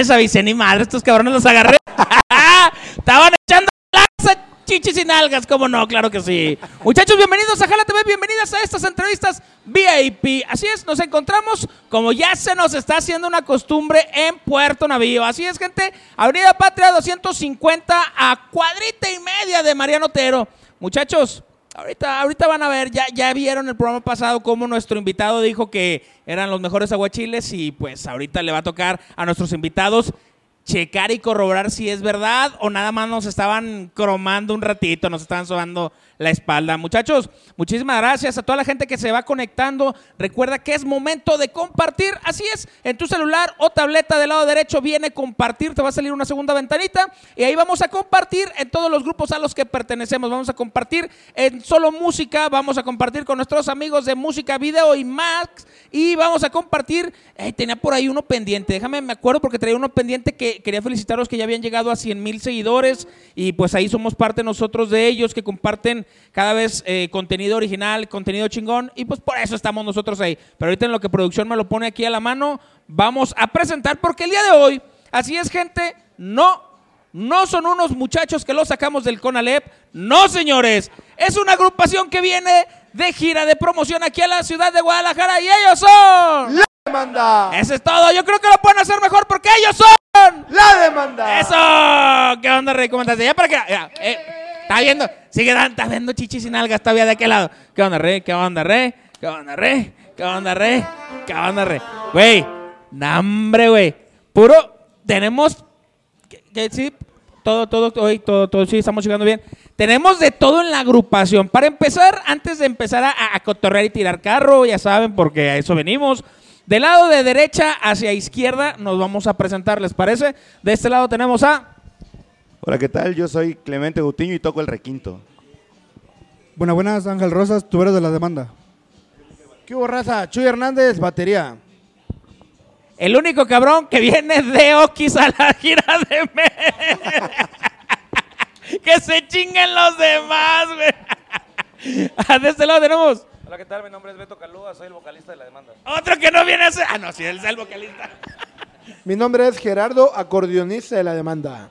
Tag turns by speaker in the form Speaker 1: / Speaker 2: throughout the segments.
Speaker 1: les avisé ni madre, estos cabrones los agarré. Estaban echando laxa, chichis y nalgas, ¿cómo no? Claro que sí. Muchachos, bienvenidos a Jala TV, bienvenidas a estas entrevistas VIP. Así es, nos encontramos, como ya se nos está haciendo una costumbre en Puerto Navío. Así es, gente, Avenida Patria 250 a cuadrita y media de Mariano Otero. Muchachos, Ahorita, ahorita van a ver, ya, ya vieron el programa pasado cómo nuestro invitado dijo que eran los mejores aguachiles y pues ahorita le va a tocar a nuestros invitados checar y corroborar si es verdad o nada más nos estaban cromando un ratito, nos estaban sobando la espalda. Muchachos, muchísimas gracias a toda la gente que se va conectando. Recuerda que es momento de compartir. Así es, en tu celular o tableta del lado derecho viene compartir, te va a salir una segunda ventanita y ahí vamos a compartir en todos los grupos a los que pertenecemos. Vamos a compartir en solo música, vamos a compartir con nuestros amigos de música, video y más y vamos a compartir. tenía por ahí uno pendiente, déjame, me acuerdo porque traía uno pendiente que quería felicitaros que ya habían llegado a 100 mil seguidores y pues ahí somos parte nosotros de ellos que comparten cada vez eh, contenido original, contenido chingón, y pues por eso estamos nosotros ahí. Pero ahorita en lo que producción me lo pone aquí a la mano, vamos a presentar, porque el día de hoy, así es gente, no, no son unos muchachos que los sacamos del CONALEP, no señores, es una agrupación que viene de gira de promoción aquí a la ciudad de Guadalajara y ellos son...
Speaker 2: La demanda.
Speaker 1: Eso es todo, yo creo que lo pueden hacer mejor porque ellos son...
Speaker 2: La demanda.
Speaker 1: Eso, ¿qué onda, Rey? ¿Cómo estás? Ya para que... Ya, eh. Está viendo, sigue dando, está viendo chichis y nalgas todavía de aquel lado. ¿Qué onda, re? ¿Qué onda, re? ¿Qué onda, re? ¿Qué onda, re? ¿Qué onda, re? Güey, hambre, güey. Puro, tenemos, sí, todo, todo, hoy, todo, todo, sí, estamos llegando bien. Tenemos de todo en la agrupación. Para empezar, antes de empezar a, a cotorrear y tirar carro, ya saben, porque a eso venimos. Del lado de derecha hacia izquierda nos vamos a presentar, ¿les parece? De este lado tenemos a...
Speaker 3: Hola, ¿qué tal? Yo soy Clemente Gutiño y toco el requinto.
Speaker 4: Buenas, buenas, Ángel Rosas, tú eres de la demanda.
Speaker 2: ¿Qué hubo, raza? Chuy Hernández, batería.
Speaker 1: El único cabrón que viene de Oquis a la gira de me que se chinguen los demás, güey. Ah, de este lado tenemos.
Speaker 5: Hola, ¿qué tal? Mi nombre es Beto Calúa, soy el vocalista de la demanda.
Speaker 1: Otro que no viene a ser. Ah, no, sí, él es el vocalista.
Speaker 2: Mi nombre es Gerardo, acordeonista de la demanda.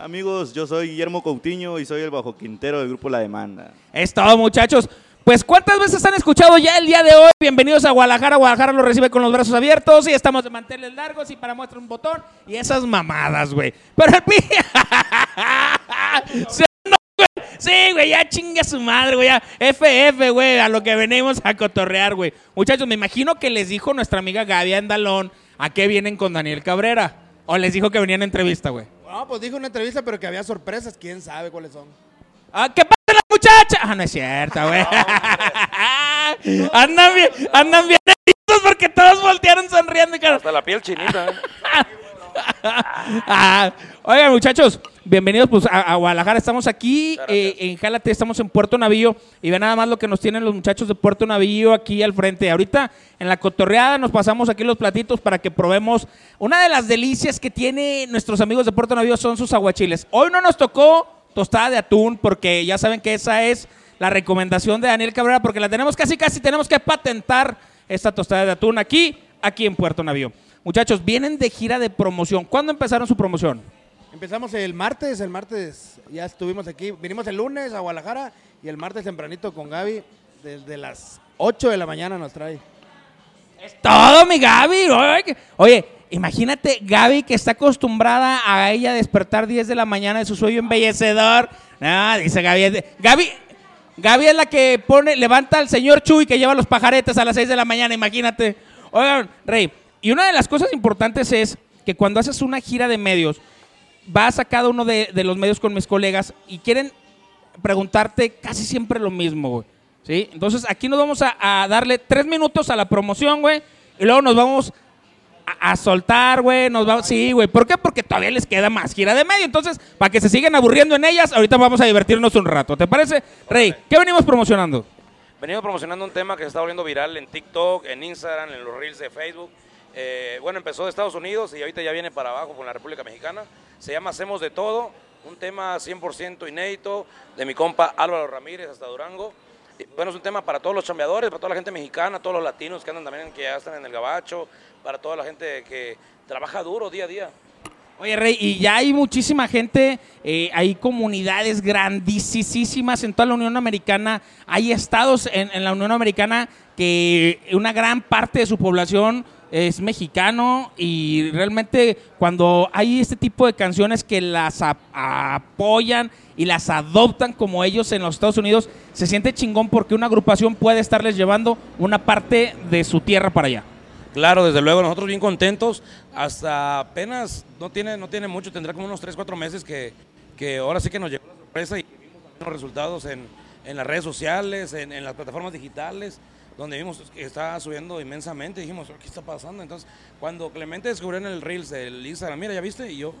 Speaker 3: Amigos, yo soy Guillermo Coutinho y soy el bajo quintero del grupo La Demanda.
Speaker 1: Es todo, muchachos. Pues, ¿cuántas veces han escuchado ya el día de hoy? Bienvenidos a Guadalajara. Guadalajara lo recibe con los brazos abiertos y estamos de manteles largos y para muestra un botón y esas mamadas, güey. Pero el pi... Sí, güey, ya chinga su madre, güey. Ya FF, güey, a lo que venimos a cotorrear, güey. Muchachos, me imagino que les dijo nuestra amiga Gaby Andalón a qué vienen con Daniel Cabrera. O les dijo que venían a entrevista, güey.
Speaker 2: No, pues dijo una entrevista, pero que había sorpresas. ¿Quién sabe cuáles son?
Speaker 1: Ah, ¿Qué pasa la muchacha? Ah, no es cierto, güey. andan bien, andan bien porque todos voltearon sonriendo. Cara.
Speaker 5: Hasta la piel chinita.
Speaker 1: ah, oigan, muchachos, bienvenidos pues, a, Guadalajara. Estamos aquí eh, en Jálate, estamos en Puerto Navío. Y ven nada más lo que nos tienen los muchachos de Puerto Navío aquí al frente. Ahorita en la cotorreada nos pasamos aquí los platitos para que probemos. Una de las delicias que tienen nuestros amigos de Puerto Navío son sus aguachiles. Hoy no nos tocó tostada de atún porque ya saben que esa es la recomendación de Daniel Cabrera porque la tenemos casi, casi tenemos que patentar esta tostada de atún aquí, aquí en Puerto Navío. Muchachos, vienen de gira de promoción. ¿Cuándo empezaron su promoción?
Speaker 2: Empezamos el martes, el martes ya estuvimos aquí. Vinimos el lunes a Guadalajara y el martes tempranito con Gaby. Desde las 8 de la mañana nos trae.
Speaker 1: Es todo, mi Gaby. Oye, imagínate Gaby que está acostumbrada a ella despertar 10 de la mañana de su sueño embellecedor. No, dice Gaby. Gaby, Gaby es la que pone, levanta al señor Chuy que lleva los pajaretes a las 6 de la mañana, imagínate. Oigan, Rey, y una de las cosas importantes es que cuando haces una gira de medios, vas a cada uno de, los medios con mis colegas y quieren preguntarte casi siempre lo mismo, güey. ¿Sí? Entonces aquí nos vamos a, darle tres minutos a la promoción, güey, y luego nos vamos a, soltar, güey, nos vamos, sí, güey. ¿Por qué? Porque todavía les queda más gira de medio. Entonces, para que se sigan aburriendo en ellas, ahorita vamos a divertirnos un rato. ¿Te parece? Rey, ¿qué venimos promocionando?
Speaker 5: Venimos promocionando un tema que se está volviendo viral en TikTok, en Instagram, en los reels de Facebook eh, bueno, empezó de Estados Unidos y ahorita ya viene para abajo con la República Mexicana. Se llama Hacemos de Todo, un tema 100% inédito de mi compa Álvaro Ramírez hasta Durango. bueno, es un tema para todos los chambeadores, para toda la gente mexicana, todos los latinos que andan también, que ya están en el gabacho, para toda la gente que trabaja duro día a día.
Speaker 1: Oye, Rey, y ya hay muchísima gente, eh, hay comunidades grandísimas en toda la Unión Americana, hay estados en, en la Unión Americana que una gran parte de su población es mexicano y realmente cuando hay este tipo de canciones que las ap- apoyan y las adoptan como ellos en los Estados Unidos, se siente chingón porque una agrupación puede estarles llevando una parte de su tierra para allá.
Speaker 5: Claro, desde luego, nosotros bien contentos. Hasta apenas, no tiene, no tiene mucho, tendrá como unos 3, 4 meses que, que ahora sí que nos llegó la sorpresa y vimos los resultados en, en las redes sociales, en las plataformas digitales, donde vimos que está subiendo inmensamente. Dijimos, ¿qué está pasando? Entonces, cuando Clemente descubrió en el Reels del Instagram, mira, ¿ya viste? Y yo,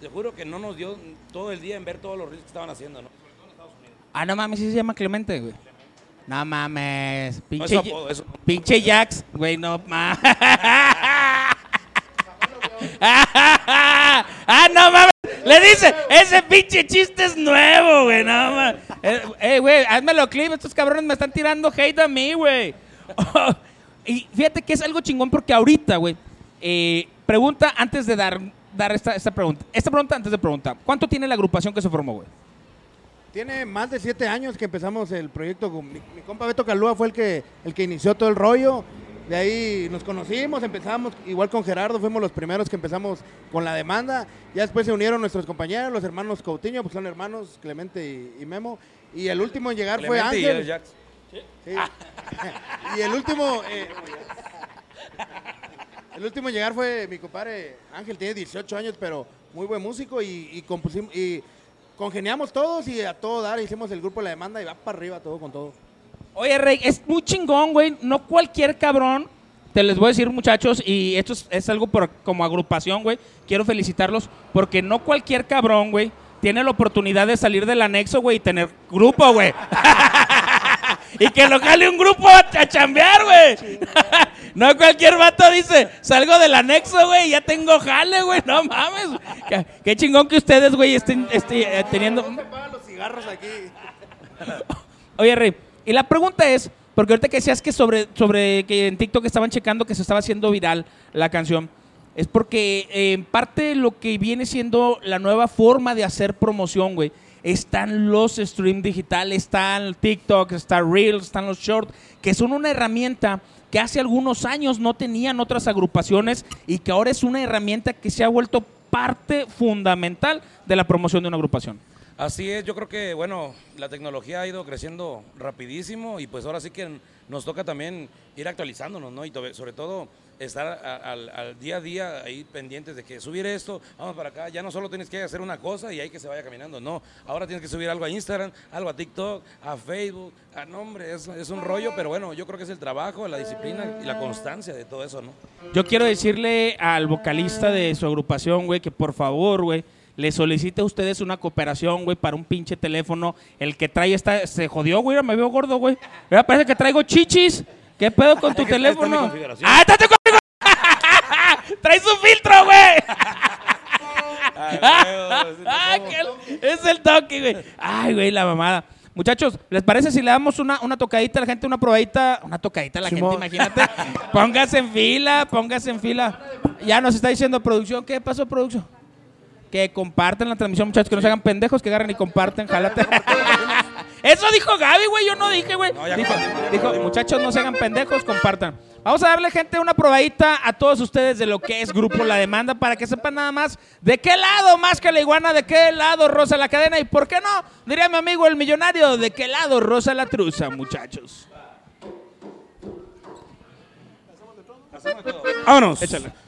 Speaker 5: te juro que no nos dio todo el día en ver todos los Reels que estaban haciendo, ¿no?
Speaker 1: Ah, no mames, sí se llama Clemente, güey. No mames,
Speaker 5: No,
Speaker 1: pinche,
Speaker 5: eso apodo, eso.
Speaker 1: pinche Jax, güey, no mames. ah, no mames. Le dice, ese pinche chiste es nuevo, güey, no mames. Eh, eh, güey, házmelo clip, estos cabrones me están tirando hate a mí, güey. y fíjate que es algo chingón porque ahorita, güey, eh, pregunta antes de dar, dar esta, esta pregunta. Esta pregunta antes de preguntar. ¿Cuánto tiene la agrupación que se formó, güey?
Speaker 2: Tiene más de siete años que empezamos el proyecto. Mi, mi compa Beto Calúa fue el que, el que inició todo el rollo. De ahí nos conocimos, empezamos igual con Gerardo, fuimos los primeros que empezamos con la demanda. Ya después se unieron nuestros compañeros, los hermanos Coutinho, pues son hermanos Clemente y, y Memo. Y el último en llegar fue
Speaker 5: Clemente y
Speaker 2: Ángel.
Speaker 5: el Jax.
Speaker 2: Sí. y el último. eh, el último en llegar fue mi compadre Ángel, tiene 18 años, pero muy buen músico y, y compusimos. Y congeniamos todos y a todo dar, hicimos el grupo de la demanda y va para arriba todo con todo.
Speaker 1: Oye, Rey, es muy chingón, güey. No cualquier cabrón. Te les voy a decir, muchachos, y esto es, es algo por, como agrupación, güey. Quiero felicitarlos porque no cualquier cabrón, güey, tiene la oportunidad de salir del anexo, güey, y tener grupo, güey. y que lo jale un grupo a, a chambear, güey. no cualquier vato dice, salgo del anexo, güey, ya tengo jale, güey. No mames. Qué, qué chingón que ustedes, güey, estén este, eh, teniendo...
Speaker 2: pagan los cigarros aquí.
Speaker 1: Oye, Rey, y la pregunta es, porque ahorita que decías que sobre, sobre que en TikTok estaban checando que se estaba haciendo viral la canción, es porque eh, en parte lo que viene siendo la nueva forma de hacer promoción, güey, están los streams digitales, están TikTok, está Reels, están los Shorts, que son una herramienta que hace algunos años no tenían otras agrupaciones y que ahora es una herramienta que se ha vuelto parte fundamental de la promoción de una agrupación.
Speaker 5: Así es, yo creo que, bueno, la tecnología ha ido creciendo rapidísimo y pues ahora sí que nos toca también ir actualizándonos, ¿no? Y sobre todo estar al, al día a día ahí pendientes de que subir esto, vamos para acá, ya no solo tienes que hacer una cosa y ahí que se vaya caminando, no, ahora tienes que subir algo a Instagram, algo a TikTok, a Facebook, a nombre, es, es un rollo, pero bueno, yo creo que es el trabajo, la disciplina y la constancia de todo eso, ¿no?
Speaker 1: Yo quiero decirle al vocalista de su agrupación, güey, que por favor, güey, le solicite a ustedes una cooperación, güey, para un pinche teléfono. El que trae esta, se jodió, güey, me veo gordo, güey. Mira, parece que traigo chichis. ¿Qué pedo con tu
Speaker 5: está en mi
Speaker 1: teléfono? ¡Ah, estate conmigo! ¡Traes un filtro, güey! ¡Ah, que- es el toque, güey! ¡Ay, güey, la mamada! Muchachos, ¿les parece si le damos una, una tocadita a la gente, una probadita? Una tocadita a la
Speaker 2: Simón.
Speaker 1: gente, imagínate. póngase en fila, póngase en fila. Ya nos está diciendo producción. ¿Qué pasó, producción? Que compartan la transmisión, muchachos, que no se hagan pendejos, que agarren y comparten, jálate. Eso dijo Gaby, güey, yo no dije, güey.
Speaker 5: No,
Speaker 1: dijo, muchachos, no se hagan pendejos, compartan. Vamos a darle, gente, una probadita a todos ustedes de lo que es Grupo La Demanda para que sepan nada más de qué lado más que la iguana, de qué lado rosa la cadena y por qué no, diría mi amigo el millonario, de qué lado rosa la truza, muchachos.
Speaker 5: ¡Vámonos!
Speaker 1: Échale.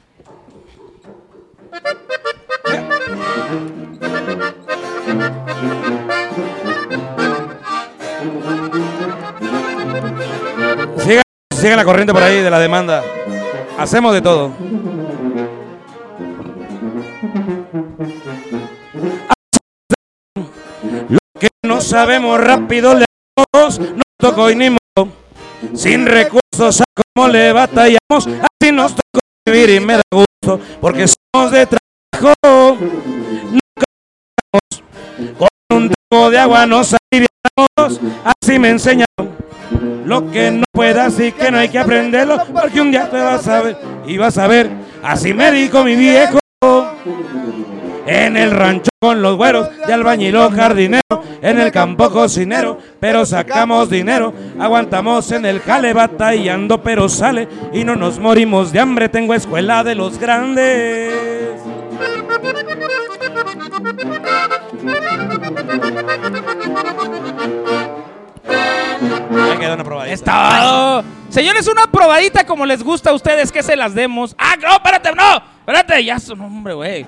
Speaker 5: Sigan, sigan la corriente por ahí de la demanda. Hacemos de todo. Lo que no sabemos rápido le damos, no tocó y ni modo. Sin recursos a cómo le batallamos, así nos tocó vivir y me da gusto, porque somos de trabajo. Nunca con un trago de agua nos aliviamos, así me enseñaron. Lo que no puedas y que no hay que aprenderlo, porque un día te vas a ver y vas a ver. Así me dijo mi viejo. En el rancho con los güeros de albañil o jardinero, en el campo cocinero, pero sacamos dinero, aguantamos en el jale batallando, pero sale y no nos morimos de hambre, tengo escuela de los grandes. Ya quedó una probadita.
Speaker 1: Está. Señores, una probadita como les gusta a ustedes, que se las demos. Ah, no, espérate, no, espérate, ya su nombre, güey.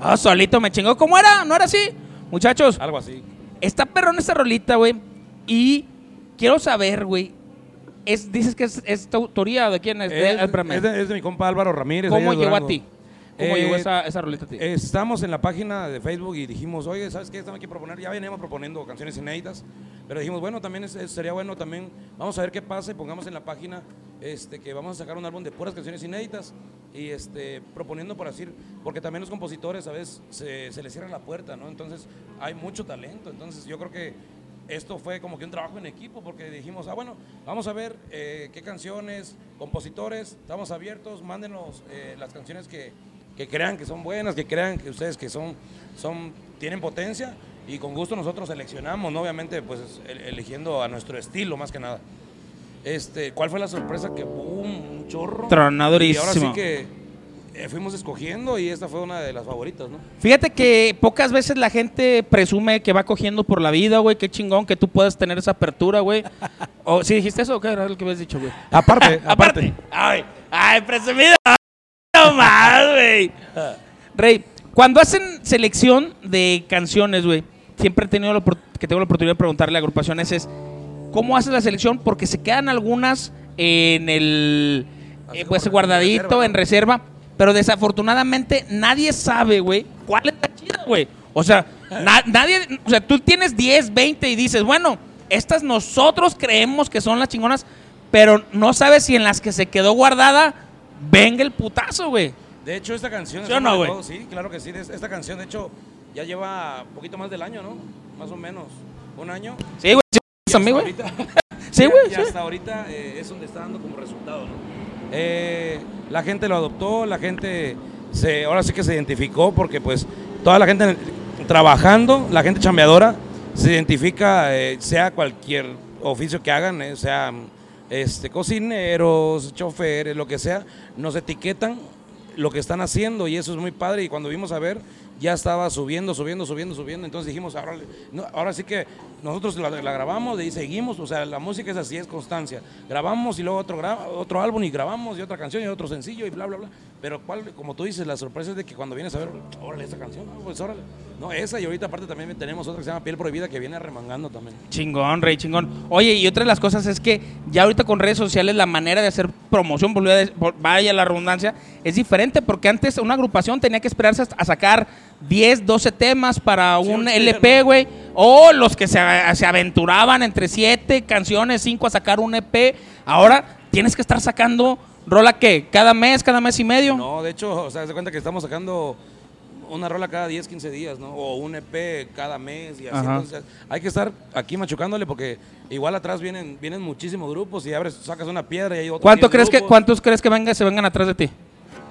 Speaker 1: Ah, solito me chingó. ¿Cómo era? ¿No era así? Muchachos,
Speaker 5: Algo así.
Speaker 1: está perrón esta rolita, güey. Y quiero saber, güey. Es, dices que es, es tu autoría de quién es.
Speaker 5: Es, de, es de mi compa Álvaro Ramírez.
Speaker 1: ¿Cómo llegó a ti? ¿Cómo
Speaker 5: Eh,
Speaker 1: llegó esa, esa rolita a ti?
Speaker 5: Estamos en la página de Facebook y dijimos, oye, ¿sabes qué? Estamos aquí a proponer, ya veníamos proponiendo canciones inéditas, pero dijimos, bueno, también es- es- sería bueno también, vamos a ver qué pasa y pongamos en la página este, que vamos a sacar un álbum de puras canciones inéditas y este, proponiendo por así, porque también los compositores a veces se, se les cierra la puerta, ¿no? Entonces hay mucho talento, entonces yo creo que esto fue como que un trabajo en equipo porque dijimos, ah, bueno, vamos a ver eh, qué canciones, compositores, estamos abiertos, mándenos eh, las canciones que, que crean que son buenas, que crean que ustedes que son, son tienen potencia y con gusto nosotros seleccionamos, ¿no? obviamente pues el- eligiendo a nuestro estilo más que nada. Este, ¿Cuál fue la sorpresa? Que boom, un chorro.
Speaker 1: Tronadorísimo.
Speaker 5: Y ahora sí que eh, fuimos escogiendo y esta fue una de las favoritas, ¿no?
Speaker 1: Fíjate que pocas veces la gente presume que va cogiendo por la vida, güey. Qué chingón que tú puedas tener esa apertura, güey. ¿O si dijiste eso o qué era lo que habías dicho, güey?
Speaker 5: Aparte,
Speaker 1: Aparte. Ay, ay, presumido. No más, güey. Rey, cuando hacen selección de canciones, güey, siempre he tenido la que tengo la oportunidad de preguntarle a agrupaciones es ¿cómo haces la selección? Porque se quedan algunas en el eh, pues guardadito, en reserva, pero desafortunadamente nadie sabe, güey, cuál es la chida, güey. O sea, na- nadie, o sea, tú tienes 10, 20 y dices, bueno, estas nosotros creemos que son las chingonas, pero no sabes si en las que se quedó guardada venga el putazo, güey.
Speaker 5: De hecho, esta canción...
Speaker 1: ¿Sí o no, güey?
Speaker 5: Sí, claro que sí. Es- Esta canción, de hecho, ya lleva un poquito más del año, ¿no? Más o menos. Un año.
Speaker 1: Sí, güey, sí, güey. Sí,
Speaker 5: y-
Speaker 1: güey,
Speaker 5: Y
Speaker 1: sí.
Speaker 5: hasta ahorita eh, es donde está dando como resultado, ¿no? Eh, la gente lo adoptó, la gente se, ahora sí que se identificó porque pues toda la gente trabajando, la gente chambeadora, se identifica, eh, sea cualquier oficio que hagan, eh, sea este, cocineros, choferes, lo que sea, nos etiquetan lo que están haciendo y eso es muy padre y cuando vimos a ver ya estaba subiendo, subiendo, subiendo, subiendo, entonces dijimos, ahora, no, ahora sí que nosotros la, grabamos y seguimos, o sea, la música es así, es constancia, grabamos y luego otro, otro álbum y grabamos y otra canción y otro sencillo y bla, bla, bla, pero cuál, como tú dices, la sorpresa es de que cuando vienes a ver, órale, esta canción, ah, pues órale, no, esa y ahorita aparte también tenemos otra que se llama Piel Prohibida que viene remangando también.
Speaker 1: Chingón, Rey, chingón. Oye, y otra de las cosas es que ya ahorita con redes sociales la manera de hacer promoción, vaya la redundancia, es diferente porque antes una agrupación tenía que esperarse a sacar 10, 12 temas para un LP, güey. O los que se, se aventuraban entre 7 canciones, 5 a sacar un EP. Ahora tienes que estar sacando rola que cada mes, cada mes y medio.
Speaker 5: No, de hecho, o sea, se cuenta que estamos sacando una rola cada 10, 15 días, ¿no? O un EP cada mes y así. Entonces, hay que estar aquí machucándole porque igual atrás vienen, vienen muchísimos grupos y abres, sacas una piedra y hay otros.
Speaker 1: ¿Cuánto
Speaker 5: 10
Speaker 1: crees que. ¿Cuántos crees que venga, se vengan atrás de ti?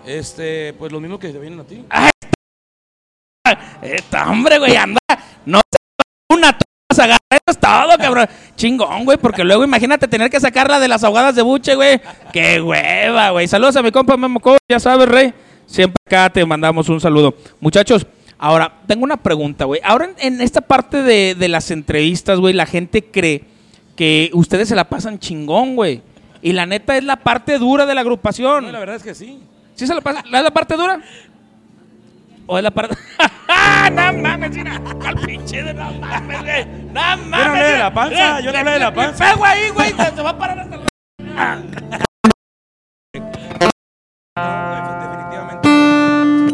Speaker 5: Este, pues los mismos que te vienen a ti.
Speaker 1: Esta hombre, güey, anda. No se una agarra eso es todo, cabrón. Chingón, güey, porque luego imagínate tener que sacarla de las ahogadas de buche, güey. Qué hueva, güey. Saludos a mi compa Memo Cobo, ya sabes, rey. Siempre acá te mandamos un saludo. Muchachos, ahora, tengo una pregunta, güey. Ahora en, en esta parte de, de las entrevistas, güey, la gente cree que ustedes se la pasan chingón, güey. Y la neta es la parte dura de la agrupación.
Speaker 5: No, la verdad es que sí.
Speaker 1: ¿Sí se la pasa? ¿La es la parte dura? ¿O es la parte.? ¡No mames, mira! ¡Al pinche de no mames, güey! ¡No mames!
Speaker 5: hablé de
Speaker 1: mira!
Speaker 5: la panza, yo no hablé de la panza.
Speaker 1: pego ahí, güey! Se, se va a parar hasta el.
Speaker 5: No, defi- definitivamente.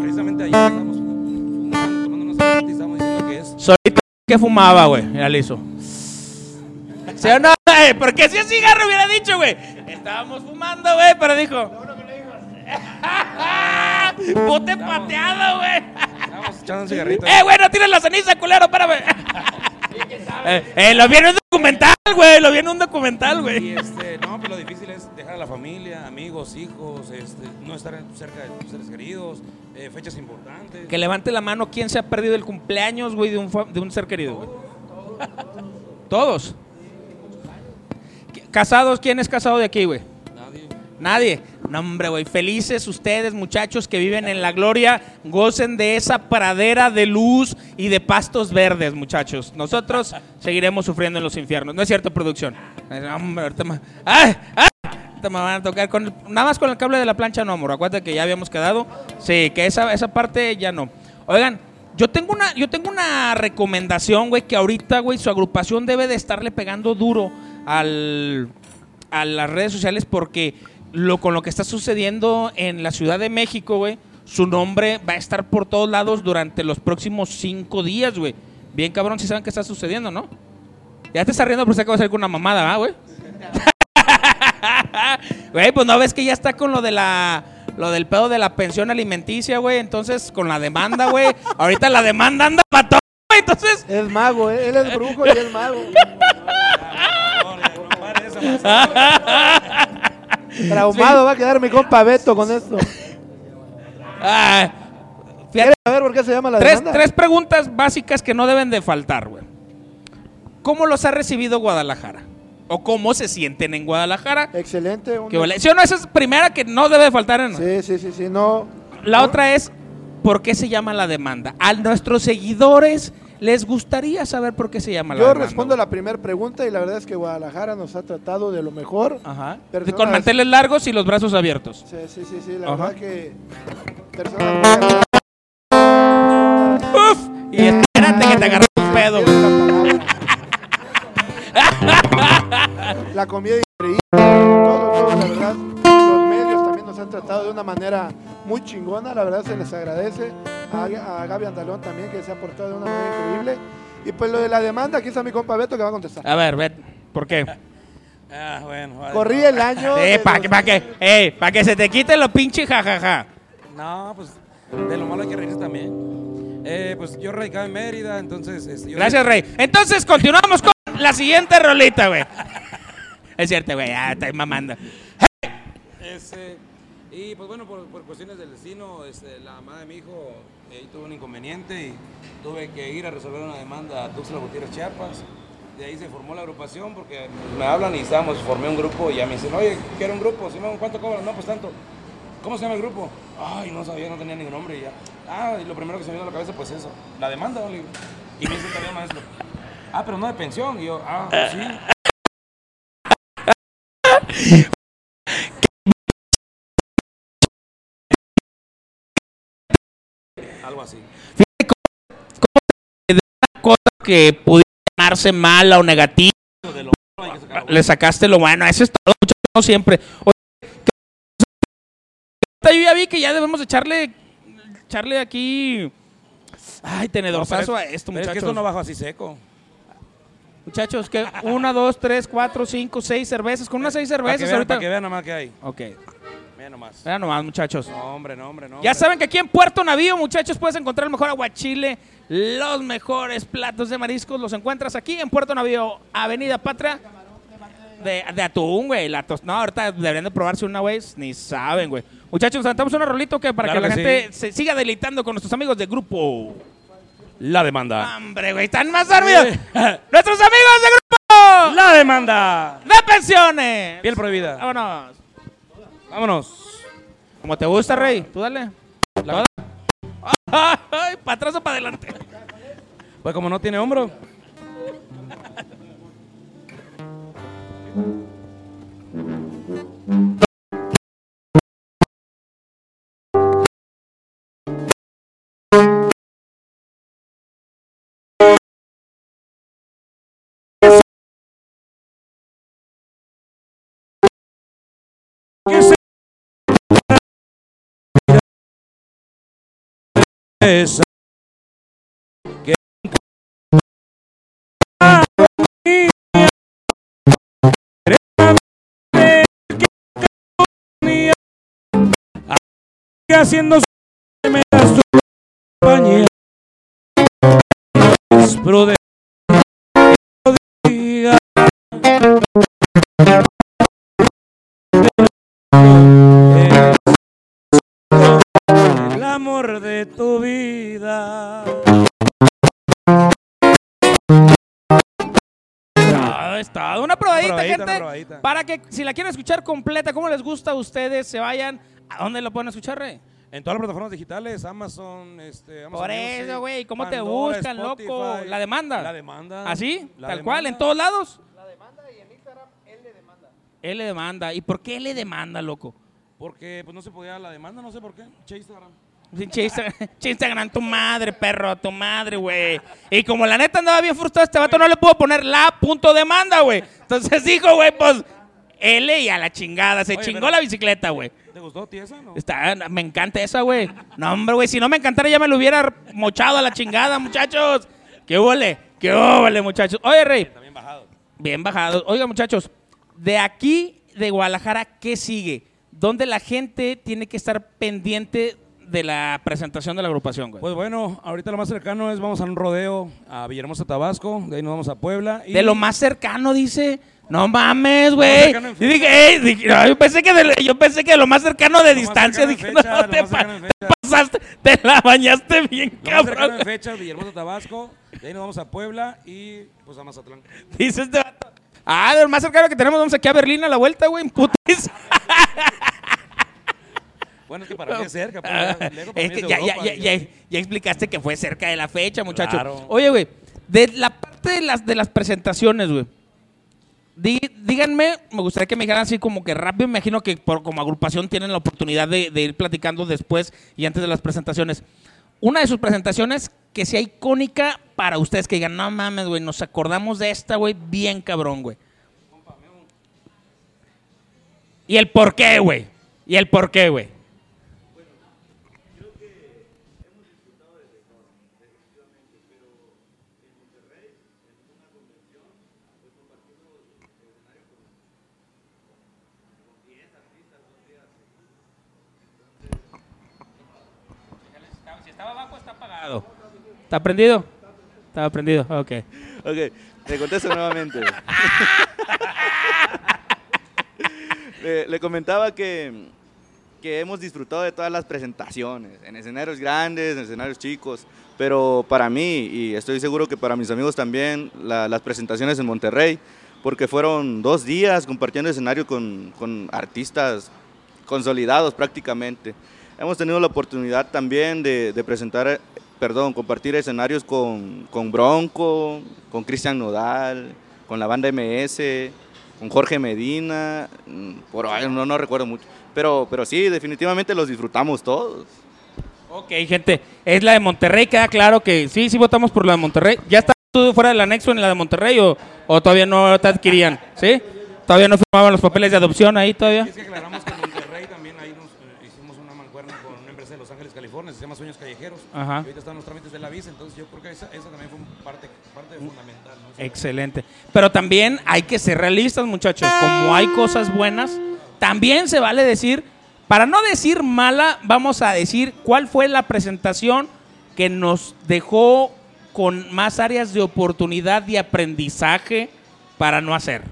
Speaker 5: Precisamente ayer estábamos fumando, tomando una cervecita y estábamos diciendo que es.
Speaker 1: Solito que fumaba, güey. Le hizo. ¿Sí o no, güey? Porque si es cigarro hubiera dicho, güey. Estábamos fumando, güey, pero dijo. Bote pateado, güey.
Speaker 5: Estábamos echando un cigarrito.
Speaker 1: ¡Eh, güey, no tires la ceniza, culero! Espérame. eh, eh, lo vieron en documental, güey. Lo vi en un documental, güey.
Speaker 5: Y este, no, pues lo difícil es dejar a la familia, amigos, hijos, este, no estar cerca de tus seres queridos, eh, fechas importantes.
Speaker 1: Que levante la mano quién se ha perdido el cumpleaños, güey, de un, de un ser querido, güey. Todos. ¿Qui- ¿Casados? ¿Quién es casado de aquí, güey?
Speaker 5: Nadie.
Speaker 1: Nadie. No, hombre, güey. Felices ustedes, muchachos que viven en la gloria. Gocen de esa pradera de luz y de pastos verdes, muchachos. Nosotros seguiremos sufriendo en los infiernos. No es cierto, producción. Ay, no, hombre, ahorita me... ¡Ay! ¡Ay! Ahorita me van a tocar con el- Nada más con el cable de la plancha, no, amor. Acuérdate que ya habíamos quedado. Sí, que esa, esa parte ya no. Oigan, yo tengo una, yo tengo una recomendación, güey, que ahorita, güey, su agrupación debe de estarle pegando duro al, a las redes sociales porque lo con lo que está sucediendo en la Ciudad de México, güey, su nombre va a estar por todos lados durante los próximos cinco días, güey. Bien cabrón, si saben qué está sucediendo, ¿no? Ya te estás riendo por si acabo de salir con una mamada, ¿va, güey? Güey, pues no ves que ya está con lo de la lo del pedo de la pensión alimenticia, güey. Entonces, con la demanda, güey. Ahorita la demanda anda para todo, güey. Entonces,
Speaker 2: Es mago, ¿eh? él es brujo y es mago. Traumado va a quedar mi compa Beto con esto.
Speaker 1: ah,
Speaker 2: ¿Quieres saber por qué se llama la
Speaker 1: tres,
Speaker 2: demanda?
Speaker 1: tres preguntas básicas que no deben de faltar, güey. ¿Cómo los ha recibido Guadalajara? ¿O cómo se sienten en Guadalajara?
Speaker 2: Excelente. un-
Speaker 1: ¿Qué vale? ¿Sí o no? Esa es primera que no debe de faltar en...
Speaker 2: Sí, sí, sí, sí, no.
Speaker 1: La
Speaker 2: no.
Speaker 1: otra es, ¿por qué se llama la demanda? A nuestros seguidores les gustaría saber por qué se llama la
Speaker 2: Yo respondo a la primera pregunta y la verdad es que Guadalajara nos ha tratado de lo mejor.
Speaker 1: Ajá.
Speaker 2: Personas-
Speaker 1: Con manteles largos y los brazos abiertos.
Speaker 2: Sí, sí, sí, sí, la
Speaker 1: Ajá.
Speaker 2: verdad que personas.
Speaker 1: ¡Uf! Y espérate que te agarró un pedo.
Speaker 2: La comida increíble, todo, todo, la verdad. Los medios también nos han tratado de una manera muy chingona, la verdad se les agradece. A, a Gaby Andalón también, que se ha portado de una manera increíble. Y pues lo de la demanda, aquí está mi compa Beto que va a contestar.
Speaker 1: A ver, ven. ¿Por qué?
Speaker 5: Ah, bueno. vale.
Speaker 2: Corrí el año.
Speaker 1: Eh, para
Speaker 2: los-
Speaker 1: que, pa' que, eh, pa' que se te quite lo pinche jajaja.
Speaker 5: No, pues de lo malo hay que reírse también. Eh, pues yo radicaba en Mérida, entonces... este, yo-
Speaker 1: Gracias, Rey. Entonces, continuamos con la siguiente rolita, güey. Es cierto, güey. Ya estoy mamando.
Speaker 5: Este, y pues bueno, por, por cuestiones del destino, este, la mamá de mi hijo eh, tuvo un inconveniente y tuve que ir a resolver una demanda a Tuxtla Gutiérrez, Chiapas. De ahí se formó la agrupación porque me hablan y estábamos, formé un grupo y ya me dicen, oye, quiero un grupo, Simón, ¿cuánto cobran? No, pues tanto. ¿Cómo se llama el grupo? Ay, no sabía, no tenía ningún nombre y ya. Ah, y lo primero que se me vino a la cabeza, pues eso, la demanda, ¿no? Y me dice también maestro, ah, pero no de pensión. Y yo, ah, pues sí. Algo así.
Speaker 1: Cosa que pudiera llamarse mala o negativa.
Speaker 5: De lo
Speaker 1: Le sacaste lo bueno. Eso es todo, muchachos, no siempre. Oye, ¿qué- yo ya vi que ya debemos echarle, echarle aquí. Ay, tenedorzazo a esto,
Speaker 5: es
Speaker 1: muchachos.
Speaker 5: que esto no bajo así seco.
Speaker 1: Muchachos, que una, dos, tres, cuatro, cinco, seis cervezas. Con unas seis
Speaker 5: Para que,
Speaker 1: cervezas
Speaker 5: vean,
Speaker 1: ahorita.
Speaker 5: para que vean nomás que hay.
Speaker 1: Ok,
Speaker 5: nomás.
Speaker 1: vean nomás, muchachos.
Speaker 5: No, hombre, no, hombre, no.
Speaker 1: Ya
Speaker 5: hombre.
Speaker 1: saben que aquí en Puerto Navío, muchachos, puedes encontrar el mejor aguachile, los mejores platos de mariscos. Los encuentras aquí en Puerto Navío, Avenida Patria. De, de atún, güey. la tos- No, ahorita deberían de probarse una, güey. Ni saben, güey. Muchachos, nos aventamos una rolito que para
Speaker 5: Claro
Speaker 1: que la gente se siga deleitando con nuestros amigos de grupo.
Speaker 5: La demanda.
Speaker 1: Hombre, güey, están más dormidos. Nuestros amigos de grupo
Speaker 5: La demanda.
Speaker 1: de pensiones.
Speaker 5: Piel prohibida.
Speaker 1: Vámonos.
Speaker 5: Vámonos.
Speaker 1: Como te gusta, Rey. Tú dale.
Speaker 5: La-
Speaker 1: Ay, para atrás o para adelante.
Speaker 5: Pues como no tiene hombro. Esa- que- haciendo su- compañía Es amor de tu vida.
Speaker 1: Ah, está. Una probadita,
Speaker 5: probadita,
Speaker 1: gente.
Speaker 5: una probadita.
Speaker 1: Para que si la quieren escuchar completa, como les gusta a ustedes, se vayan. ¿A dónde lo pueden escuchar, Rey?
Speaker 5: En todas las plataformas digitales, Amazon, este, Amazon
Speaker 1: Por eso, güey. ¿Cómo te buscan, loco? La demanda.
Speaker 5: La demanda.
Speaker 1: ¿Así?
Speaker 5: La
Speaker 1: Tal cual, en todos lados. La demanda y en Instagram, L demanda. L demanda. ¿Y por qué L demanda, loco?
Speaker 5: Porque pues no se podía la demanda, no sé por qué. Che Instagram.
Speaker 1: Pinche Instagram, tu madre, perro, tu madre, güey. Y como la neta andaba bien frustrado, este vato no le pudo poner la punto demanda, güey. Entonces dijo, güey, pues L y a la chingada. Se
Speaker 5: Oye,
Speaker 1: chingó la bicicleta, güey.
Speaker 5: ¿Te gustó tiesa? No.
Speaker 1: Está, me encanta esa, güey. No, hombre, güey, si no me encantara ya me lo hubiera mochado a la chingada, muchachos. ¿Qué huele? ¿Qué huele, muchachos? Oye, Rey,
Speaker 5: También bajado.
Speaker 1: bien bajado. Oiga, muchachos, de aquí, de Guadalajara, ¿qué sigue? ¿Dónde la gente tiene que estar pendiente de la presentación de la agrupación, güey?
Speaker 5: Pues bueno, ahorita lo más cercano es vamos a un rodeo a Villahermosa, Tabasco, de ahí nos vamos a Puebla. Y
Speaker 1: De lo más cercano, dice. No mames, güey. Y dije, ey, dije, no, yo, pensé que de, yo pensé que de lo más cercano de
Speaker 5: Lo
Speaker 1: distancia.
Speaker 5: cercano
Speaker 1: Dije,
Speaker 5: fecha,
Speaker 1: no, te, pa-
Speaker 5: fecha.
Speaker 1: pasaste, te la bañaste bien,
Speaker 5: Lo más cercano
Speaker 1: cabrón.
Speaker 5: en fechas, Villahermosa, Tabasco, de ahí nos vamos a Puebla y pues a Mazatlán.
Speaker 1: Dice este vato. Ah, de lo más cercano que tenemos, vamos aquí a Berlín a la vuelta, güey, putis.
Speaker 5: Bueno, es que para mí es cerca, pero lejos para
Speaker 1: es
Speaker 5: mí
Speaker 1: que
Speaker 5: es
Speaker 1: ya, ya,
Speaker 5: Europa,
Speaker 1: ya, ya, ya explicaste que fue cerca de la fecha, muchacho.
Speaker 5: Claro.
Speaker 1: Oye, güey, de la parte de las, de las presentaciones, güey. Dí- díganme, me gustaría que me dijeran así como que rápido, me imagino que por, como agrupación tienen la oportunidad de, de ir platicando después y antes de las presentaciones. Una de sus presentaciones que sea icónica para ustedes, que digan, no mames, güey, nos acordamos de esta, güey, bien cabrón, güey. Y el por qué, güey. Y el por qué, güey. ¿Está prendido? Estaba prendido, ok.
Speaker 3: Ok, te contesto nuevamente. le, le comentaba que, que hemos disfrutado de todas las presentaciones, en escenarios grandes, en escenarios chicos, pero para mí, y estoy seguro que para mis amigos también, la- las presentaciones en Monterrey, porque fueron dos días compartiendo escenario con, con artistas consolidados prácticamente. Hemos tenido la oportunidad también de, de presentar, perdón, compartir escenarios con, con Bronco, con Cristian Nodal, con la banda MS, con Jorge Medina, mm, por ahí no, no recuerdo mucho. Pero, pero sí, definitivamente los disfrutamos todos.
Speaker 1: Ok, gente, es la de Monterrey, queda claro que sí, sí votamos por la de Monterrey. ¿Ya está tú fuera del anexo en la de Monterrey o, o todavía no te adquirían? ¿Sí? ¿Todavía no firmaban los papeles de adopción ahí todavía?
Speaker 5: Es que aclaramos que en Monterrey también ahí nos eh, hicimos una mancuerna con una empresa de Los Se llama Sueños Callejeros.
Speaker 1: Ajá.
Speaker 5: Y ahorita están los trámites de la visa, entonces yo creo que esa, esa también fue parte, parte fundamental. ¿no? Esa-
Speaker 1: Excelente. Pero también hay que ser realistas, muchachos. Como hay cosas buenas, también se vale decir, para no decir mala, vamos a decir cuál fue la presentación que nos dejó con más áreas de oportunidad y aprendizaje para no hacer.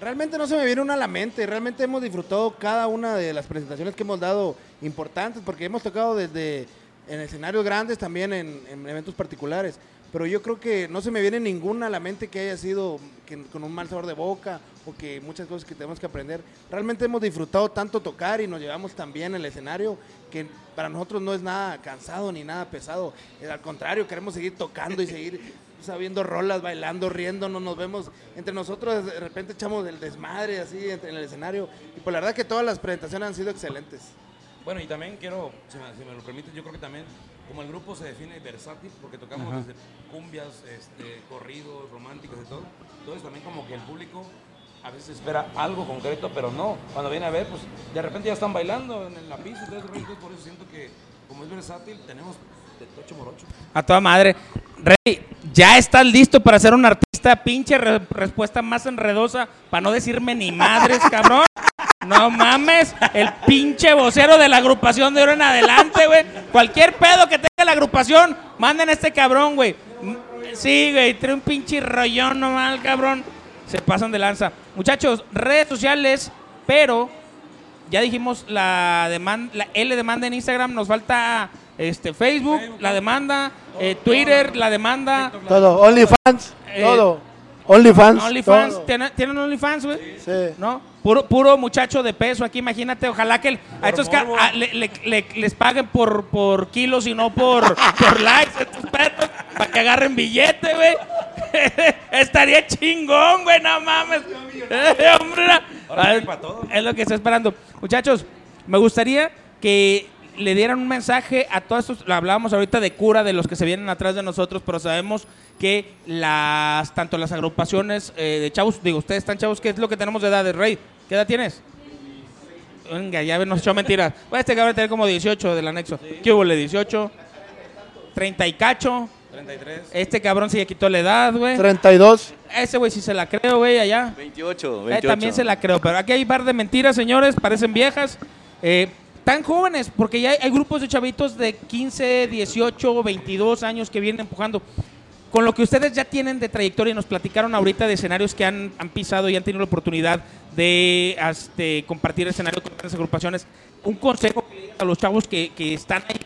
Speaker 2: Realmente no se me viene una a la mente. Realmente hemos disfrutado cada una de las presentaciones que hemos dado importantes, porque hemos tocado desde en escenarios grandes, también en, en eventos particulares. Pero yo creo que no se me viene ninguna a la mente que haya sido con un mal sabor de boca o que muchas cosas que tenemos que aprender. Realmente hemos disfrutado tanto tocar y nos llevamos tan bien el escenario que para nosotros no es nada cansado ni nada pesado. Eh, Al contrario, queremos seguir tocando y seguir sabiendo rolas, bailando, riéndonos, nos vemos entre nosotros, de repente echamos el desmadre así entre- en el escenario. Y pues la verdad que todas las presentaciones han sido excelentes.
Speaker 5: Bueno, y también quiero, si me, si me lo permite, yo creo que también, como el grupo se define versátil, porque tocamos
Speaker 1: Ajá.
Speaker 5: desde cumbias, este, corridos, románticos y todo, entonces también como que el público a veces espera algo concreto, pero no. Cuando viene a ver, pues de repente ya están bailando en la pista entonces por eso siento que como es versátil, tenemos de tocho morocho.
Speaker 1: A toda madre. Rey, ¿ya estás listo para ser un artista? Pinche re- respuesta más enredosa para no decirme ni madres, cabrón. No mames, el pinche vocero de la agrupación de ahora en adelante, güey. Cualquier pedo que tenga la agrupación, manden a este cabrón, güey. Sí, güey, trae un pinche rollón nomás, cabrón. Se pasan de lanza. Muchachos, redes sociales, pero ya dijimos la demanda, la L demanda en Instagram, nos falta este Facebook, la demanda, eh, Twitter, la demanda,
Speaker 6: Todo, OnlyFans,
Speaker 1: Eh,
Speaker 6: todo. OnlyFans.
Speaker 1: OnlyFans. ¿tienen, ¿tienen OnlyFans, güey?
Speaker 6: Sí.
Speaker 1: ¿No? Puro, puro muchacho de peso aquí, imagínate, ojalá que el- a estos a- le- le- le- les paguen por, por kilos y no por, por likes, estos para que agarren billete, güey. Estaría chingón, güey, no mames. Hombre, es lo que está esperando. Muchachos, me gustaría que le dieran un mensaje a todos estos, lo hablábamos ahorita de cura, de los que se vienen atrás de nosotros, pero sabemos que las, tanto las agrupaciones eh, de chavos, digo, ustedes están chavos, ¿qué es lo que tenemos de edad de Rey? ¿Qué edad tienes? Venga, ya nos echó mentiras. Este cabrón tiene como 18 del anexo. ¿Qué hubo? Le 18, 30 y cacho.
Speaker 5: 33.
Speaker 1: Este cabrón sí ya quitó la edad, güey.
Speaker 6: 32.
Speaker 1: Ese güey sí se la creo, güey, allá.
Speaker 3: 28,
Speaker 1: Eh,
Speaker 3: 28.
Speaker 1: también se la creo, pero aquí hay un par de mentiras, señores, parecen viejas. Eh, tan jóvenes, porque ya hay, grupos de chavitos de 15, 18, 22 años que vienen empujando. Con lo que ustedes ya tienen de trayectoria y nos platicaron ahorita de escenarios que han, han pisado y han tenido la oportunidad de este, compartir escenario con otras agrupaciones, un consejo que a los chavos que, que están ahí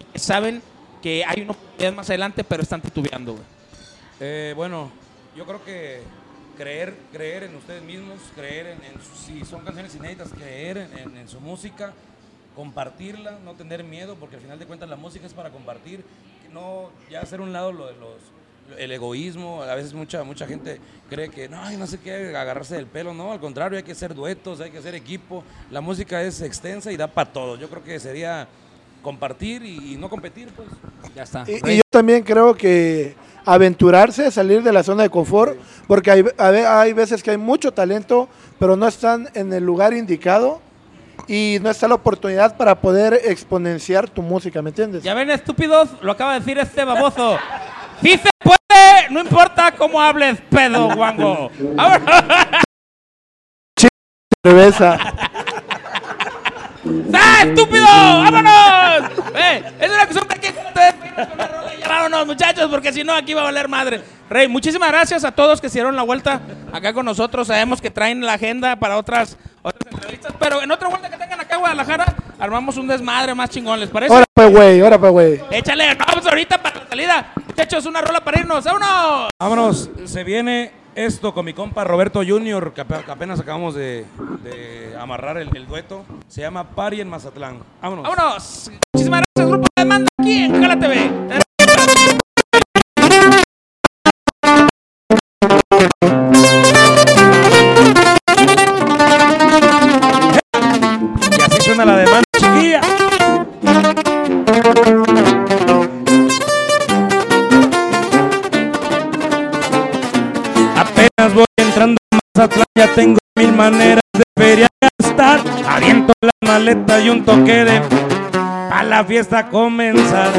Speaker 1: y que saben que hay una oportunidad más adelante, pero están titubeando.
Speaker 5: Eh, bueno, yo creo que creer, creer en ustedes mismos, creer en, en si son canciones inéditas, creer en, en- en su música, compartirla, no tener miedo, porque al final de cuentas la música es para compartir, no ya hacer un lado lo de los el egoísmo, a veces mucha mucha gente cree que no, ay, no sé qué, agarrarse del pelo, no, al contrario, hay que hacer duetos, hay que hacer equipo, la música es extensa y da para todo. Yo creo que sería compartir y, y no competir, pues.
Speaker 1: Ya está.
Speaker 6: Y, y yo también creo que aventurarse, salir de la zona de confort, porque hay, hay veces que hay mucho talento, pero no están en el lugar indicado y no está la oportunidad para poder exponenciar tu música, ¿me entiendes?
Speaker 1: Ya ven, estúpidos, lo acaba de decir este baboso. ¡Sí se puede! No importa cómo hables, pedo, guango. ¡Vámonos!
Speaker 6: Cerveza.
Speaker 1: ¡Ah, estúpido! ¡Vámonos! Eh, es una cuestión de que vámonos, muchachos, porque si no, aquí va a valer madre. Rey, muchísimas gracias a todos que se dieron la vuelta acá con nosotros. Sabemos que traen la agenda para otras, otras entrevistas, pero en otra vuelta que tengan acá en Guadalajara, armamos un desmadre más chingón, ¿les parece?
Speaker 6: Ahora pues, güey, ahora pues, güey.
Speaker 1: Échale, no, pues ahorita para la salida. Muchachos, una rola para irnos. ¡Vámonos!
Speaker 5: Vámonos, se viene esto con mi compa Roberto Junior, que ape- que apenas acabamos de, amarrar el, dueto. Se llama Party en Mazatlán. Vámonos.
Speaker 1: ¡Vámonos! Muchísimas gracias, Grupo de Demanda, aquí en Jala TV.
Speaker 5: Maleta y un toque de a la fiesta comenzar.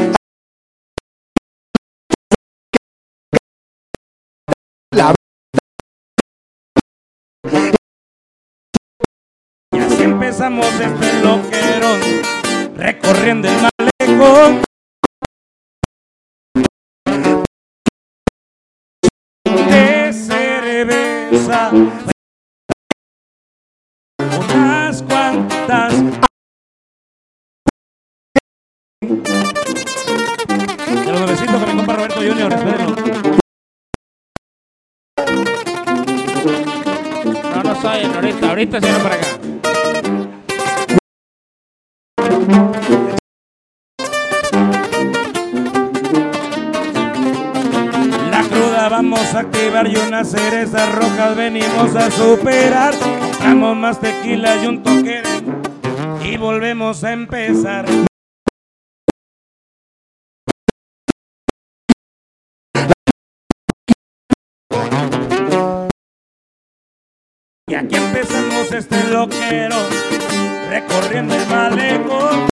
Speaker 5: Y así empezamos este loquerón, recorriendo el malecón. De cerveza, unas cuantas. De los nuevecitos con mi compa Roberto Junior, espérenlo.
Speaker 1: No, no soy ahorita, ahorita se para acá.
Speaker 5: La cruda vamos a activar y unas cerezas rojas venimos a superar. Damos más tequila y un toque y volvemos a empezar. Y aquí empezamos este loquero, recorriendo el malecón.